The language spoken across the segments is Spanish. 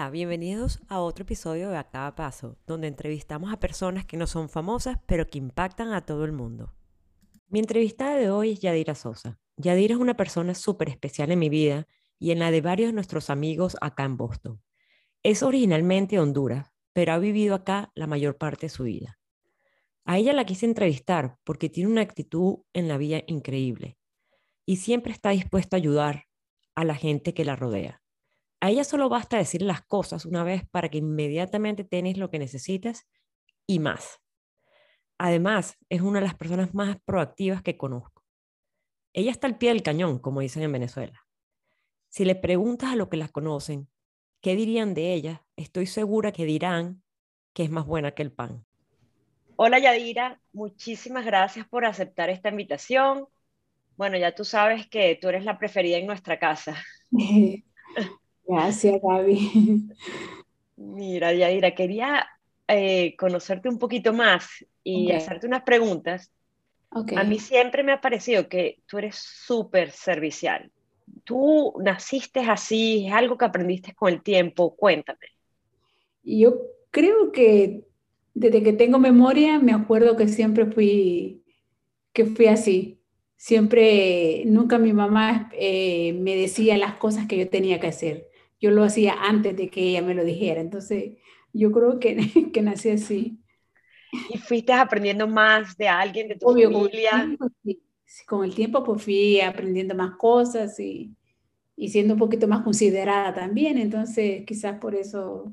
Hola, bienvenidos a otro episodio de A Cada Paso, donde entrevistamos a personas que no son famosas, pero que impactan a todo el mundo. Mi entrevistada de hoy es Yadira Sosa. Yadira es una persona súper especial en mi vida y en la de varios de nuestros amigos acá en Boston. Es originalmente de Honduras, pero ha vivido acá la mayor parte de su vida. A ella la quise entrevistar porque tiene una actitud en la vida increíble y siempre está dispuesta a ayudar a la gente que la rodea. A ella solo basta decir las cosas una vez para que inmediatamente tenés lo que necesitas y más. Además, es una de las personas más proactivas que conozco. Ella está al pie del cañón, como dicen en Venezuela. Si le preguntas a los que la conocen, ¿qué dirían de ella? Estoy segura que dirán que es más buena que el pan. Hola Yadira, muchísimas gracias por aceptar esta invitación. Bueno, ya tú sabes que tú eres la preferida en nuestra casa. Gracias, Gaby. Mira, Yadira, quería eh, conocerte un poquito más y hacerte unas preguntas. A mí siempre me ha parecido que tú eres súper servicial. ¿Tú naciste así? ¿Es algo que aprendiste con el tiempo? Cuéntame. Yo creo que desde que tengo memoria me acuerdo que siempre fui, que fui así. Siempre, nunca mi mamá eh, me decía las cosas que yo tenía que hacer. Yo lo hacía antes de que ella me lo dijera. Entonces, yo creo que, que nací así. ¿Y fuiste aprendiendo más de alguien de tu familia? Con el, tiempo, pues fui aprendiendo más cosas y, y siendo un poquito más considerada también. Entonces, quizás por eso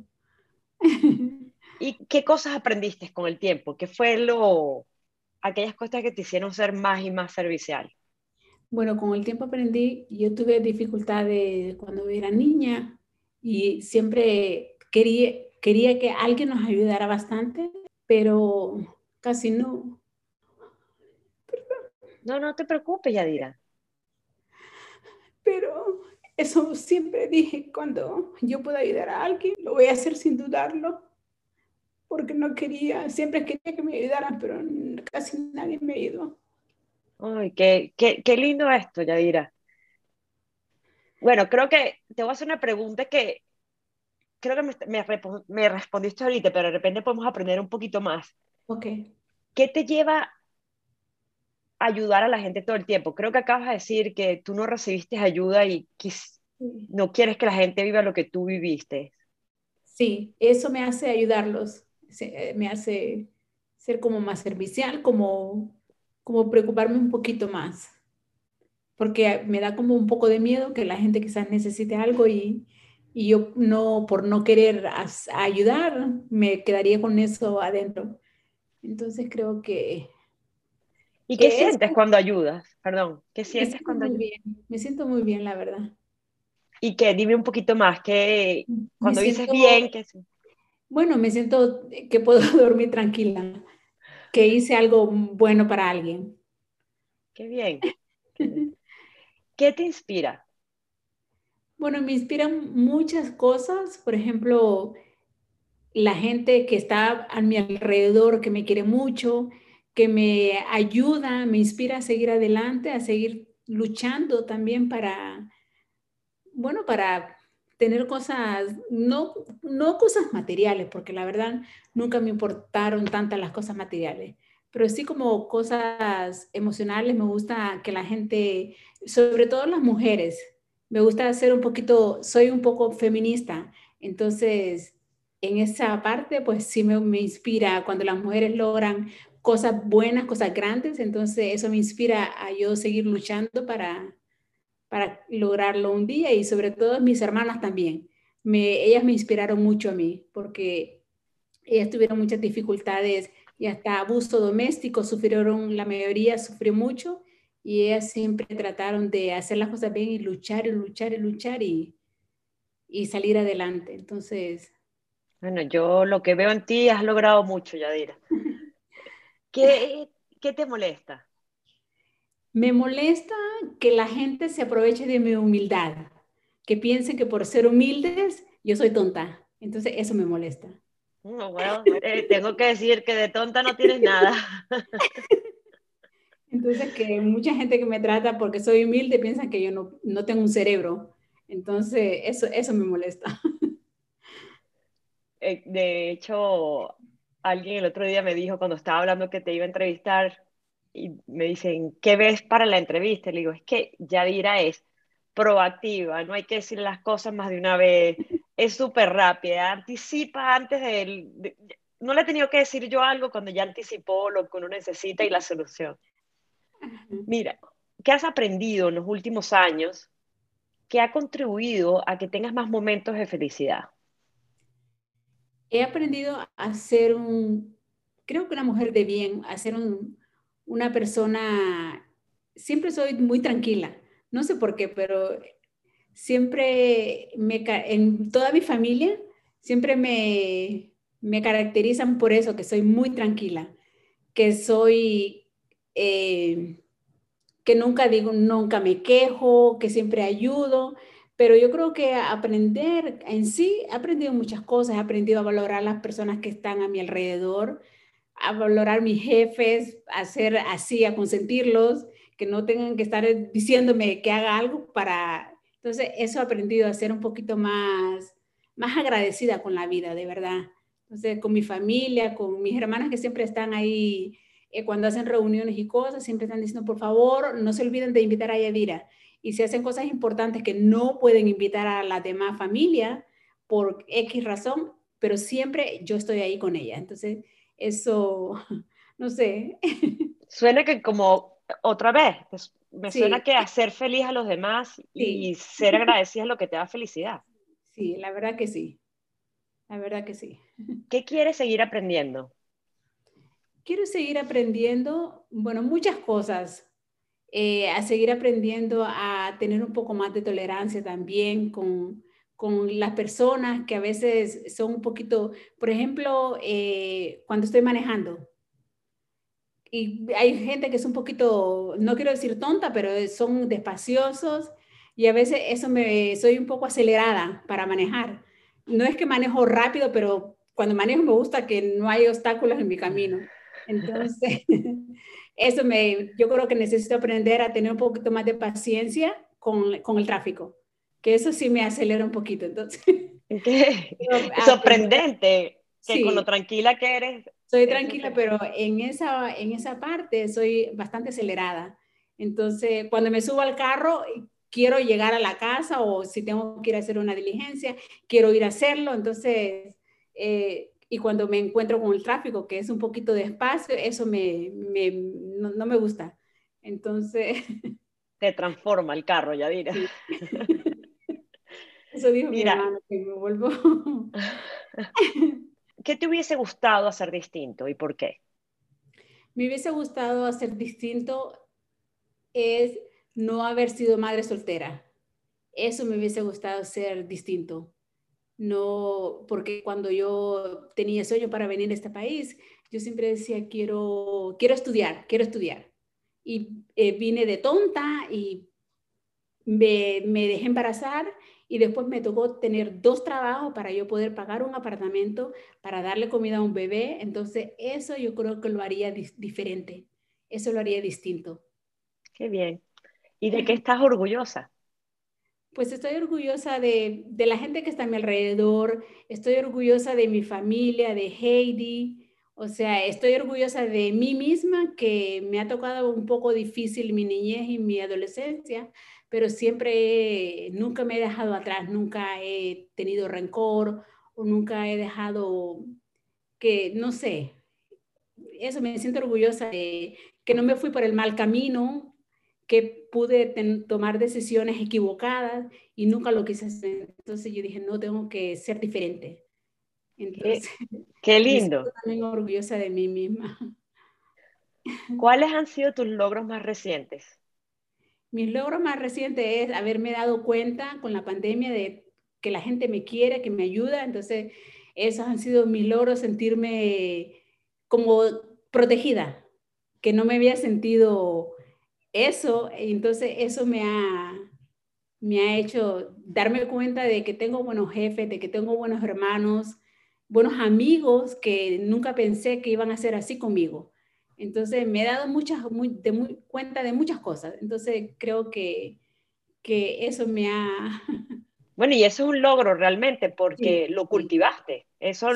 ¿Y qué cosas aprendiste con el tiempo? ¿Qué fue lo, aquellas cosas que te hicieron ser más y más servicial? Bueno, con el tiempo aprendí, yo tuve dificultades cuando era niña y siempre quería, quería que alguien nos ayudara bastante, pero casi no. No, no te preocupes, Yadira. Pero eso siempre dije, cuando yo pueda ayudar a alguien, lo voy a hacer sin dudarlo porque no quería, siempre quería que me ayudaran, pero casi nadie me ayudó. Ay, qué, qué, qué lindo esto, Yadira. Bueno, creo que te voy a hacer una pregunta que creo que me, me, me, respondiste ahorita, pero de repente podemos aprender un poquito más. Ok. ¿Qué te lleva a ayudar a la gente todo el tiempo? Creo que acabas de decir que tú no recibiste ayuda y no quieres que la gente viva lo que tú viviste. Sí, eso me hace ayudarlos. Eh, me hace ser como más servicial, como, como preocuparme un poquito más, porque me da como un poco de miedo que la gente quizás necesite algo y, y yo no, por no querer ayudar, me quedaría con eso adentro. Entonces creo que... ¿Y qué sientes cuando ayudas? Perdón, ¿qué sientes cuando ayudas? Bien, me siento muy bien, la verdad. ¿Y qué? Dime un poquito más, que cuando dices bien, ¿qué bueno, me siento que puedo dormir tranquila, que hice algo bueno para alguien. Qué bien. ¿Qué te inspira? Bueno, me inspiran muchas cosas, por ejemplo, la gente que está a mi alrededor, que me quiere mucho, que me ayuda, me inspira a seguir adelante, a seguir luchando también para, bueno, para tener cosas, no, no cosas materiales, porque la verdad nunca me importaron tantas las cosas materiales, pero sí como cosas emocionales, me gusta que la gente, sobre todo las mujeres, me gusta ser un poquito, soy un poco feminista, entonces en esa parte pues sí me, me inspira cuando las mujeres logran cosas buenas, cosas grandes, entonces eso me inspira a yo seguir luchando para, para lograrlo un día y sobre todo mis hermanas también. Me, ellas me inspiraron mucho a mí porque ellas tuvieron muchas dificultades y hasta abuso doméstico sufrieron, la mayoría sufrió mucho y ellas siempre trataron de hacer las cosas bien y luchar y luchar y luchar y, y salir adelante. Entonces... Bueno, yo lo que veo en ti has logrado mucho, Yadira. ¿Qué, qué te molesta? Me molesta que la gente se aproveche de mi humildad, que piensen que por ser humildes yo soy tonta. Entonces eso me molesta. Bueno, eh, tengo que decir que de tonta no tienes nada. Entonces que mucha gente que me trata porque soy humilde piensa que yo no, no tengo un cerebro. Entonces eso, eso me molesta. eh, de hecho, alguien el otro día me dijo cuando estaba hablando que te iba a entrevistar y me dicen, ¿qué ves para la entrevista? le digo, es que Yadira es proactiva, no hay que decir las cosas más de una vez, es súper rápida, anticipa antes de, No le he tenido que decir yo algo cuando ya anticipó lo que uno necesita y la solución. Mira, ¿qué has aprendido en los últimos años que ha contribuido a que tengas más momentos de felicidad? He aprendido a ser un, creo que una mujer de bien, a ser una persona, siempre soy muy tranquila no sé por qué, pero siempre me, en toda mi familia, siempre me, me caracterizan por eso, que soy muy tranquila, que soy, eh, que nunca digo, nunca me quejo, que siempre ayudo, pero yo creo que aprender en sí, he aprendido muchas cosas, he aprendido a valorar las personas que están a mi alrededor, a valorar mis jefes, a ser así, a consentirlos, que no tengan que estar diciéndome que haga algo para... Entonces, eso he aprendido a ser un poquito más, más agradecida con la vida, de verdad. Entonces, con mi familia, con mis hermanas que siempre están ahí eh, cuando hacen reuniones y cosas, siempre están diciendo, por favor, no se olviden de invitar a Yadira. Y si hacen cosas importantes que no pueden invitar a la demás familia por X razón, pero siempre yo estoy ahí con ella. Entonces, eso, no sé. Suena que como otra vez, pues, me suena que hacer feliz a los demás y ser agradecida es lo que te da felicidad. Sí, la verdad que sí. La verdad que sí. ¿Qué quieres seguir aprendiendo? Quiero seguir aprendiendo, bueno, muchas cosas. Eh, a seguir aprendiendo a tener un poco más de tolerancia también con, con las personas que a veces son un poquito, por ejemplo, eh, cuando estoy manejando, y hay gente que es un poquito, no quiero decir tonta, pero son despaciosos y a veces eso me, soy un poco acelerada para manejar. No es que manejo rápido, pero cuando manejo me gusta que no hay obstáculos en mi camino. Entonces, eso me, yo creo que necesito aprender a tener un poquito más de paciencia con, con el tráfico, que eso sí me acelera un poquito. Entonces, ¿Qué? sorprendente que con lo tranquila que eres, soy tranquila, pero en esa, en esa parte soy bastante acelerada. Entonces, cuando me subo al carro, quiero llegar a la casa o si tengo que ir a hacer una diligencia, quiero ir a hacerlo. Entonces, eh, y cuando me encuentro con el tráfico, que es un poquito de espacio, eso me, me no, me gusta. Entonces... Te transforma el carro, ya dirás. Eso dijo mi hermano, que me vuelvo... ¿qué te hubiese gustado hacer distinto y por qué? Me hubiese gustado hacer distinto es no haber sido madre soltera. Eso me hubiese gustado ser distinto. No, porque cuando yo tenía sueño para venir a este país, yo siempre decía, quiero, quiero estudiar, quiero estudiar. Y eh, vine de tonta y me, me dejé embarazar y después me tocó tener dos trabajos para yo poder pagar un apartamento, para darle comida a un bebé. Entonces, eso yo creo que lo haría diferente, eso lo haría distinto. Qué bien. ¿Y de qué estás orgullosa? Pues estoy orgullosa de, de la gente que está a mi alrededor, estoy orgullosa de mi familia, de Heidi, o sea, estoy orgullosa de mí misma, que me ha tocado un poco difícil mi niñez y mi adolescencia, pero siempre, nunca me he dejado atrás, nunca he tenido rencor o nunca he dejado que, no sé, eso me siento orgullosa de que no me fui por el mal camino, que pude tamar decisiones equivocadas y nunca lo quise hacer. Entonces yo dije, no, tengo que ser diferente. Entonces, qué, lindo. Estoy también orgullosa de mí misma. ¿Cuáles han sido tus logros más recientes? Mi logro más reciente es haberme dado cuenta con la pandemia de que la gente me quiere, que me ayuda. Entonces, esos han sido mis logros, sentirme como protegida, que no me había sentido eso. Entonces, eso me ha, me ha hecho darme cuenta de que tengo buenos jefes, de que tengo buenos hermanos, buenos amigos que nunca pensé que iban a ser así conmigo. Entonces me he dado muchas, de cuenta de muchas cosas. Entonces creo que, que eso me ha... Bueno, y eso es un logro realmente porque lo cultivaste. Eso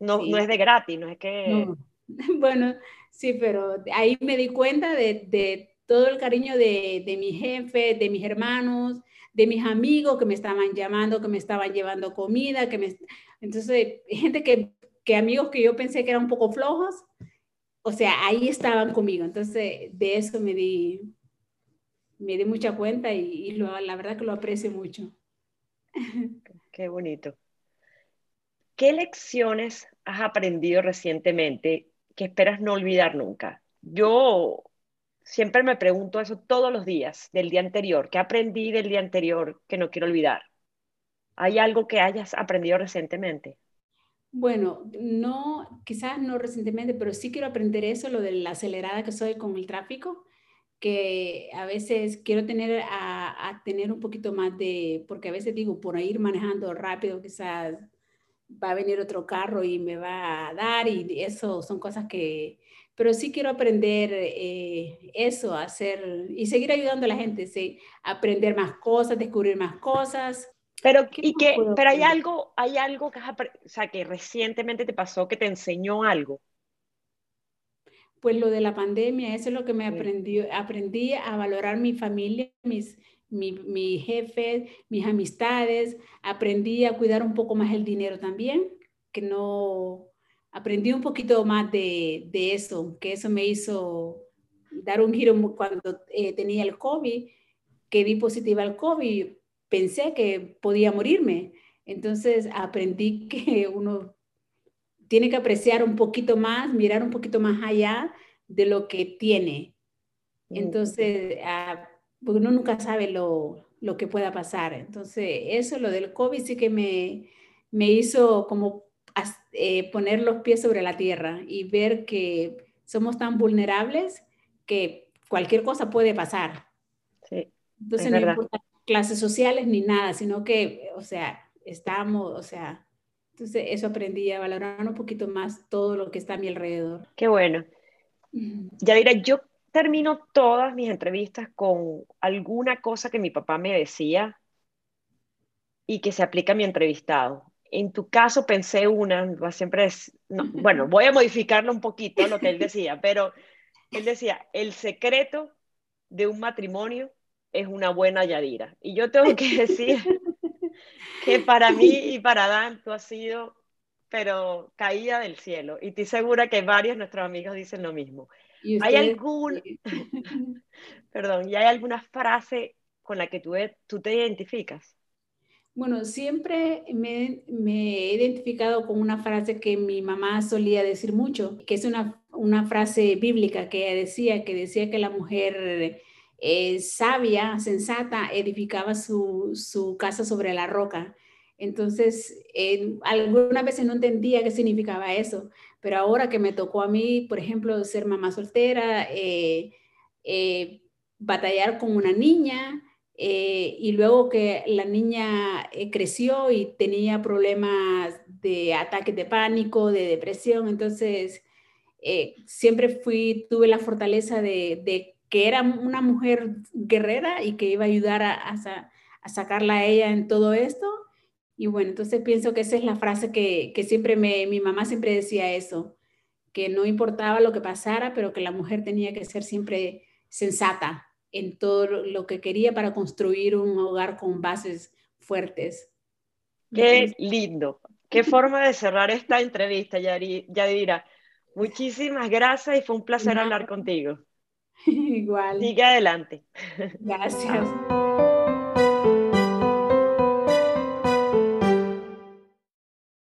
no, no, es de gratis, no es que... Bueno, sí, pero ahí me di cuenta de, de todo el cariño de, de, mi jefe, de mis hermanos, de mis amigos que me estaban llamando, que me estaban llevando comida, que me... Entonces, gente que, que amigos que yo pensé que eran un poco flojos, o sea, ahí estaban conmigo. Entonces, de eso me di, me di mucha cuenta y, la verdad que lo aprecio mucho. Qué bonito. ¿Qué lecciones has aprendido recientemente que esperas no olvidar nunca? Yo siempre me pregunto eso todos los días del día anterior. ¿Qué aprendí del día anterior que no quiero olvidar? ¿Hay algo que hayas aprendido recientemente? Bueno, no, quizás no recientemente, pero sí quiero aprender eso, lo de la acelerada que soy con el tráfico, que a veces quiero tener a, tener un poquito más de, porque a veces digo, por ir manejando rápido, quizás va a venir otro carro y me va a dar y eso son cosas que, pero sí quiero aprender eh, eso, hacer y seguir ayudando a la gente, sí, aprender más cosas, descubrir más cosas pero, y que, pero hay algo, hay algo que, o sea, que recientemente te pasó que te enseñó algo. Pues lo de la pandemia, eso es lo que me aprendió. Aprendí a valorar mi familia, mis, mi, mi jefe, mis amistades. Aprendí a cuidar un poco más el dinero también, que no, aprendí un poquito más de, de eso, que eso me hizo dar un giro cuando eh, tenía el COVID, que di positiva al COVID pensé que podía morirme. Entonces aprendí que uno tiene que apreciar un poquito más, mirar un poquito más allá de lo que tiene. Entonces, ah, uno nunca sabe lo, que pueda pasar. Entonces, eso, lo del COVID sí que me, me hizo como eh, poner los pies sobre la tierra y ver que somos tan vulnerables que cualquier cosa puede pasar. Sí, Entonces, no importa clases sociales ni nada, sino que, o sea, estamos, o sea, entonces eso aprendí a valorar un poquito más todo lo que está a mi alrededor. Qué bueno. Ya diré, yo termino todas mis entrevistas con alguna cosa que mi papá me decía y que se aplica a mi entrevistado. En tu caso pensé una, siempre es, bueno, voy a modificarlo un poquito lo que él decía, pero él decía, el secreto de un matrimonio es una buena Yadira. Y yo tengo que decir que para mí y para Dan tú has sido, pero caída del cielo. Y estoy segura que varios de nuestros amigos dicen lo mismo. ¿Hay algún, perdón, ¿y hay alguna frase con la que tú, tú te identificas? Bueno, siempre me, me, he identificado con una frase que mi mamá solía decir mucho, que es una, una frase bíblica que decía, que decía que la mujer eh, sabia, sensata, edificaba su, casa sobre la roca. Entonces, algunas veces no entendía qué significaba eso, pero ahora que me tocó a mí, por ejemplo, ser mamá soltera, eh, eh, batallar con una niña, y luego que la niña creció y tenía problemas de ataques de pánico, de depresión, entonces siempre fui, tuve la fortaleza de que era una mujer guerrera y que iba a ayudar a, sacarla a ella en todo esto. Y bueno, entonces pienso que esa es la frase que, siempre me, mi mamá siempre decía eso, que no importaba lo que pasara, pero que la mujer tenía que ser siempre sensata en todo lo que quería para construir un hogar con bases fuertes. Qué lindo. Qué forma de cerrar esta entrevista, Yadira. Muchísimas gracias y fue un placer hablar contigo. Igual. Sigue adelante. Gracias.